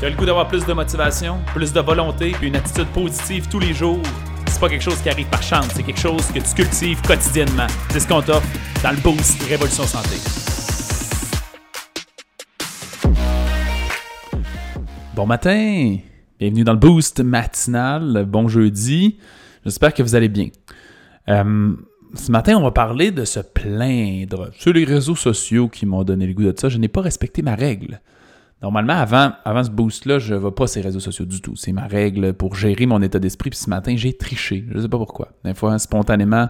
Tu as le goût d'avoir plus de motivation, plus de volonté, puis une attitude positive tous les jours? C'est pas quelque chose qui arrive par chance, c'est quelque chose que tu cultives quotidiennement. C'est ce qu'on t'offre dans le Boost Révolution Santé. Bon matin! Bienvenue dans le Boost matinal. Bon jeudi. J'espère que vous allez bien. Euh, ce matin, on va parler de se plaindre. Sur les réseaux sociaux qui m'ont donné le goût de ça, je n'ai pas respecté ma règle. Normalement, avant, avant ce boost-là, je ne vais pas ces réseaux sociaux du tout. C'est ma règle pour gérer mon état d'esprit. Puis ce matin, j'ai triché. Je ne sais pas pourquoi. Des fois, spontanément,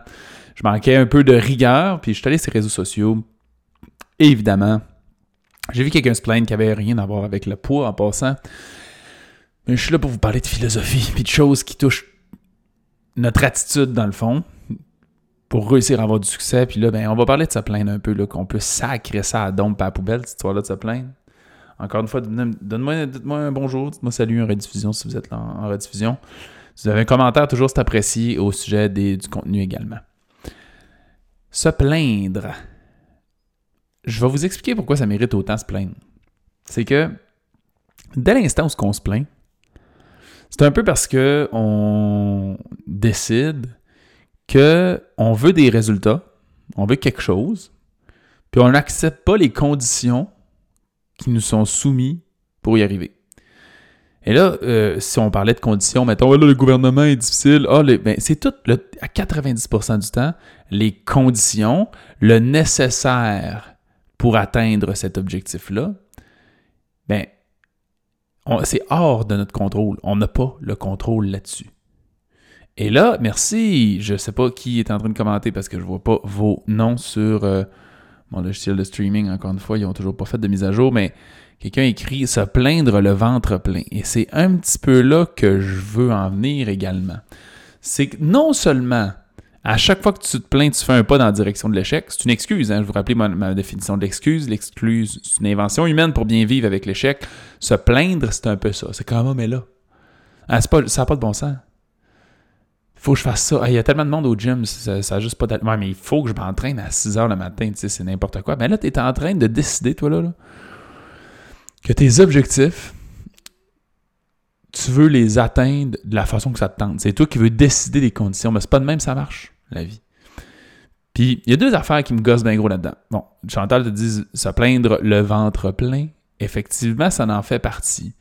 je manquais un peu de rigueur. Puis je suis allé sur les réseaux sociaux. Évidemment, j'ai vu quelqu'un se plaindre qui avait rien à voir avec le poids en passant. Mais je suis là pour vous parler de philosophie. Puis de choses qui touchent notre attitude dans le fond pour réussir à avoir du succès. Puis là, ben, on va parler de se plaindre un peu, qu'on peut sacrer ça à dompe à poubelle, cette histoire-là de se plaindre. Encore une fois, donne-moi un bonjour, dites-moi salut en rediffusion si vous êtes là en, rediffusion. Si vous avez un commentaire, toujours c'est apprécié au sujet du contenu également. Se plaindre. Je vais vous expliquer pourquoi ça mérite autant se plaindre. C'est que dès l'instant où on se plaint, c'est un peu parce que on décide que on veut des résultats, on veut quelque chose, puis on n'accepte pas les conditions qui nous sont soumis pour y arriver. Et là, euh, si on parlait de conditions, mettons, là, le gouvernement est difficile, ah, ben, c'est tout, à 90% du temps, les conditions, le nécessaire pour atteindre cet objectif-là, ben, c'est hors de notre contrôle. On n'a pas le contrôle là-dessus. Et là, merci, je ne sais pas qui est en train de commenter parce que je ne vois pas vos noms sur... Euh, mon logiciel de streaming, encore une fois, ils n'ont toujours pas fait de mise à jour, mais quelqu'un écrit se plaindre le ventre plein. Et c'est un petit peu là que je veux en venir également. C'est que non seulement à chaque fois que tu te plains, tu fais un pas dans la direction de l'échec. C'est une excuse, hein? je vous rappelle ma, définition de l'excuse. L'excuse, c'est une invention humaine pour bien vivre avec l'échec. Se plaindre, c'est un peu ça. C'est comme, oh, mais là, ah, pas, ça n'a pas de bon sens faut que je fasse ça. Il y a tellement de monde au gym, ça, n'a juste pas Ouais, mais il faut que je m'entraîne à 6 h le matin, tu sais, c'est n'importe quoi. Ben là, tu es en train de décider, toi, là, que tes objectifs, tu veux les atteindre de la façon que ça te tente. C'est toi qui veux décider des conditions, mais c'est pas de même ça marche, la vie. Puis, il y a deux affaires qui me gossent bien gros là-dedans. Bon, Chantal te dit se plaindre le ventre plein. Effectivement, ça en fait partie.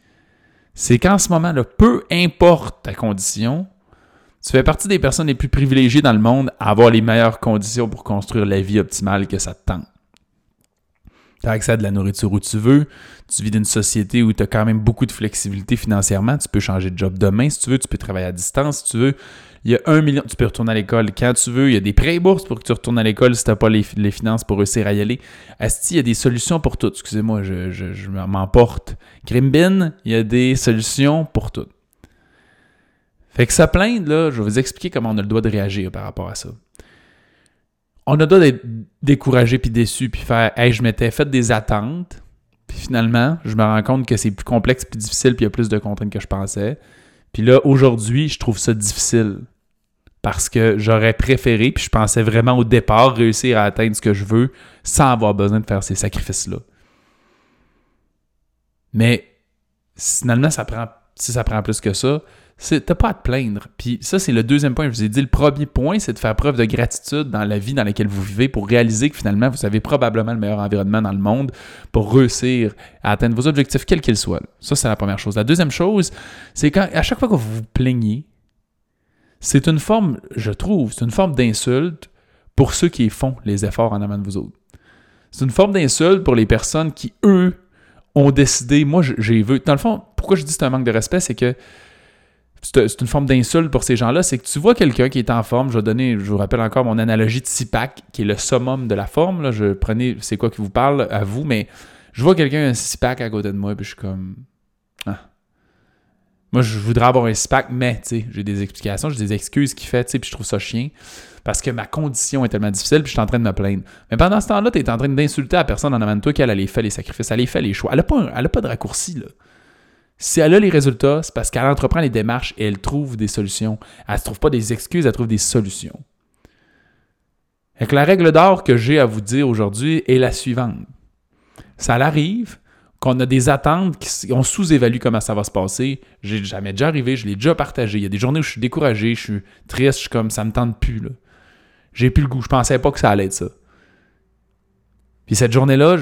C'est qu'en ce moment, là, peu importe ta condition, tu fais partie des personnes les plus privilégiées dans le monde à avoir les meilleures conditions pour construire la vie optimale que ça te tente. Tu as accès à de la nourriture où tu veux, tu vis dans une société où tu as quand même beaucoup de flexibilité financièrement, tu peux changer de job demain si tu veux, tu peux travailler à distance si tu veux. Il y a un million, tu peux retourner à l'école quand tu veux, il y a des prêts bourses pour que tu retournes à l'école si tu n'as pas les, finances pour réussir à y aller. Asti, il y a des solutions pour tout. Excusez-moi, je, je, je m'emporte. Grimbin, il y a des solutions pour tout. Fait que ça plaindre, là, je vais vous expliquer comment on a le droit de réagir par rapport à ça. On a le droit d'être découragé puis déçu puis faire Hey, je m'étais fait des attentes, puis finalement, je me rends compte que c'est plus complexe plus difficile puis il y a plus de contraintes que je pensais. Puis là, aujourd'hui, je trouve ça difficile parce que j'aurais préféré, puis je pensais vraiment au départ réussir à atteindre ce que je veux sans avoir besoin de faire ces sacrifices-là. Mais finalement, ça prend, si ça prend plus que ça, T'as pas à te plaindre. Puis ça, c'est le deuxième point. Je vous ai dit, le premier point, c'est de faire preuve de gratitude dans la vie dans laquelle vous vivez pour réaliser que finalement, vous avez probablement le meilleur environnement dans le monde pour réussir à atteindre vos objectifs, quels qu'ils soient. Ça, c'est la première chose. La deuxième chose, c'est quand, à chaque fois que vous vous plaignez, c'est une forme, je trouve, c'est une forme d'insulte pour ceux qui font les efforts en amont de vous autres. C'est une forme d'insulte pour les personnes qui, eux, ont décidé, moi, j'ai vu. Dans le fond, pourquoi je dis que c'est un manque de respect, c'est que c'est une forme d'insulte pour ces gens-là, c'est que tu vois quelqu'un qui est en forme, je vais donner, je vous rappelle encore mon analogie de six-pack, qui est le summum de la forme, là, je prenais, c'est quoi qui vous parle à vous, mais je vois quelqu'un un six-pack à côté de moi, puis je suis comme, ah. Moi, je voudrais avoir un six-pack, mais, tu sais, j'ai des explications, j'ai des excuses qu'il fait, tu sais, puis je trouve ça chien, parce que ma condition est tellement difficile, puis je suis en train de me plaindre. Mais pendant ce temps-là, tu es en train d'insulter la personne en avant de toi qu'elle a les les sacrifices, elle a fait les choix. Elle n'a pas, elle pas de raccourci, là. Si elle a les résultats, c'est parce qu'elle entreprend les démarches et elle trouve des solutions. Elle ne se trouve pas des excuses, elle trouve des solutions. Et la règle d'or que j'ai à vous dire aujourd'hui est la suivante. Ça arrive qu'on a des attentes, qu'on sous-évalue comment ça va se passer. J'ai jamais déjà arrivé, je l'ai déjà partagé. Il y a des journées où je suis découragé, je suis triste, je suis comme ça me tente plus. J'ai plus le goût, je pensais pas que ça allait être ça. Puis cette journée-là,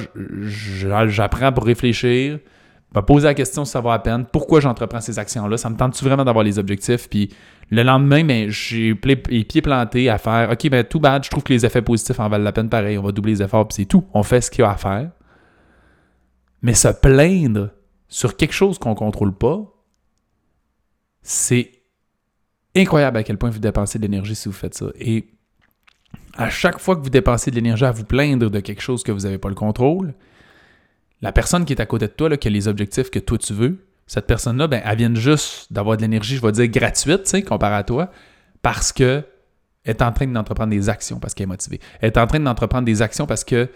j'apprends pour réfléchir, me poser la question si ça va à peine, pourquoi j'entreprends ces actions-là, ça me tente-tu vraiment d'avoir les objectifs, puis le lendemain, ben, j'ai les pieds plantés à faire, ok, ben tout bad, je trouve que les effets positifs en valent la peine pareil, on va doubler les efforts, puis c'est tout, on fait ce qu'il y a à faire. Mais se plaindre sur quelque chose qu'on ne contrôle pas, c'est incroyable à quel point vous dépensez de l'énergie si vous faites ça. Et à chaque fois que vous dépensez de l'énergie à vous plaindre de quelque chose que vous n'avez pas le contrôle, la personne qui est à côté de toi, qui a les objectifs que toi tu veux, cette personne-là, ben, elle vient juste d'avoir de l'énergie, je vais dire gratuite, comparé à toi, parce que est en train d'entreprendre des actions parce qu'elle est motivée. Elle est en train d'entreprendre des actions parce que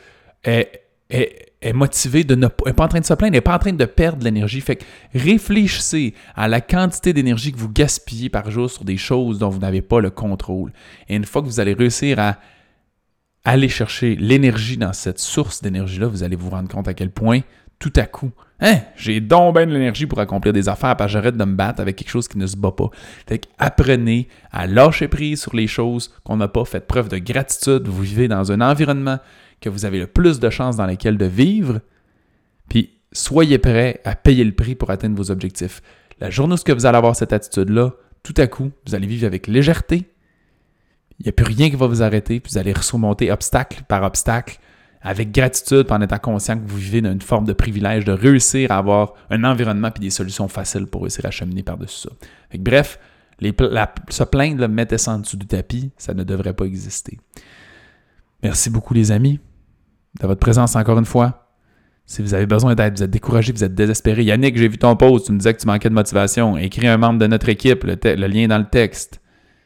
elle, est motivée de ne pas, pas en train de se plaindre, elle n'est pas en train de perdre de l'énergie. Fait que réfléchissez à la quantité d'énergie que vous gaspillez par jour sur des choses dont vous n'avez pas le contrôle. Et une fois que vous allez réussir à aller chercher l'énergie dans cette source d'énergie-là, vous allez vous rendre compte à quel point tout à coup, hein, j'ai donc bien de l'énergie pour accomplir des affaires, parce j'arrête de me battre avec quelque chose qui ne se bat pas. Fait que apprenez à lâcher prise sur les choses qu'on n'a pas, faites preuve de gratitude, vous vivez dans un environnement que vous avez le plus de chances dans lequel de vivre, puis soyez prêts à payer le prix pour atteindre vos objectifs. La journée où vous allez avoir cette attitude-là, tout à coup, vous allez vivre avec légèreté, il n'y a plus rien qui va vous arrêter, puis vous allez surmonter obstacle par obstacle avec gratitude, en étant conscient que vous vivez dans une forme de privilège de réussir à avoir un environnement et des solutions faciles pour réussir à cheminer par-dessus ça. bref, se plaindre, mettre ça en dessous du tapis, ça ne devrait pas exister. Merci beaucoup, les amis, de votre présence encore une fois. Si vous avez besoin d'aide, vous êtes découragé, vous êtes désespéré. Yannick, j'ai vu ton post, tu me disais que tu manquais de motivation. Écris un membre de notre équipe, le lien dans le texte.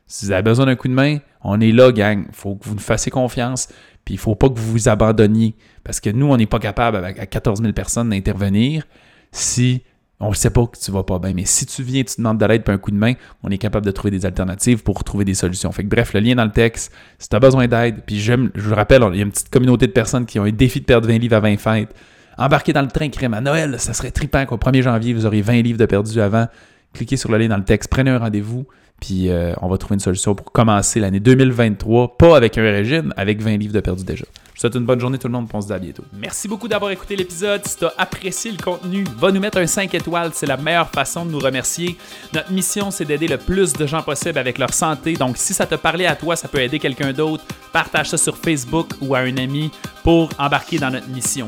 Si vous avez besoin d'un coup de main, on est là, gang. Il faut que vous nous fassiez confiance. Puis il ne faut pas que vous vous abandonniez. Parce que nous, on n'est pas capable, avec à 14 000 personnes, d'intervenir si on ne sait pas que tu vas pas bien. Mais si tu viens, tu demandes de l'aide pour un coup de main, on est capable de trouver des alternatives pour trouver des solutions. Fait que bref, le lien dans le texte, si tu as besoin d'aide, puis je vous rappelle, il y a une petite communauté de personnes qui ont un défi de perdre 20 livres à 20 fêtes. Embarquez dans le train crème à Noël, ça serait trippant qu'au 1er janvier, vous auriez 20 livres de perdus avant. Cliquez sur le lien dans le texte, prenez un rendez-vous. Puis euh, on va trouver une solution pour commencer l'année 2023, pas avec un régime, avec 20 livres de perdu déjà. Je vous souhaite une bonne journée tout le monde, on se dit à bientôt. Merci beaucoup d'avoir écouté l'épisode. Si tu as apprécié le contenu, va nous mettre un 5 étoiles, c'est la meilleure façon de nous remercier. Notre mission, c'est d'aider le plus de gens possible avec leur santé. Donc si ça te parlait à toi, ça peut aider quelqu'un d'autre, partage ça sur Facebook ou à un ami pour embarquer dans notre mission.